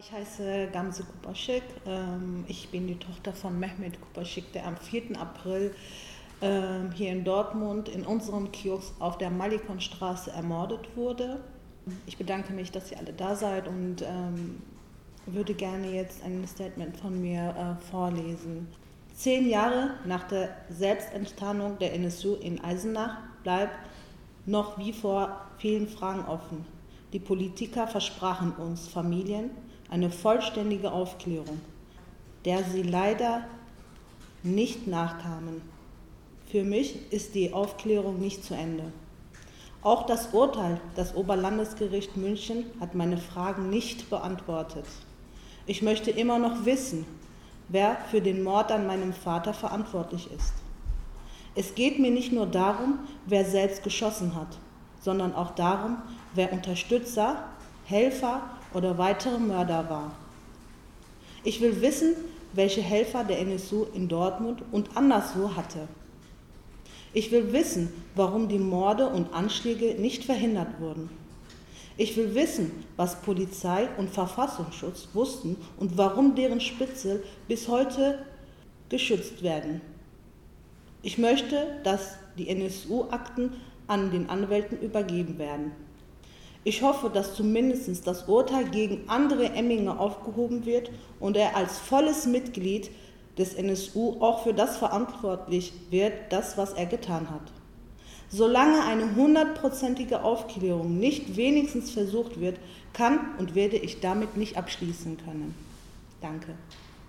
Ich heiße Gamse Kupaschik. Ähm, ich bin die Tochter von Mehmet Kupaschik, der am 4. April ähm, hier in Dortmund in unserem Kiosk auf der Malikonstraße ermordet wurde. Ich bedanke mich, dass ihr alle da seid und ähm, würde gerne jetzt ein Statement von mir äh, vorlesen. Zehn Jahre nach der Selbstenttarnung der NSU in Eisenach bleibt noch wie vor vielen Fragen offen. Die Politiker versprachen uns Familien, eine vollständige Aufklärung, der sie leider nicht nachkamen. Für mich ist die Aufklärung nicht zu Ende. Auch das Urteil des Oberlandesgericht München hat meine Fragen nicht beantwortet. Ich möchte immer noch wissen, wer für den Mord an meinem Vater verantwortlich ist. Es geht mir nicht nur darum, wer selbst geschossen hat, sondern auch darum, wer Unterstützer, Helfer oder weitere Mörder war. Ich will wissen, welche Helfer der NSU in Dortmund und anderswo hatte. Ich will wissen, warum die Morde und Anschläge nicht verhindert wurden. Ich will wissen, was Polizei und Verfassungsschutz wussten und warum deren Spitze bis heute geschützt werden. Ich möchte, dass die NSU-Akten an den Anwälten übergeben werden. Ich hoffe, dass zumindest das Urteil gegen andere Emminger aufgehoben wird und er als volles Mitglied des NSU auch für das verantwortlich wird, das, was er getan hat. Solange eine hundertprozentige Aufklärung nicht wenigstens versucht wird, kann und werde ich damit nicht abschließen können. Danke.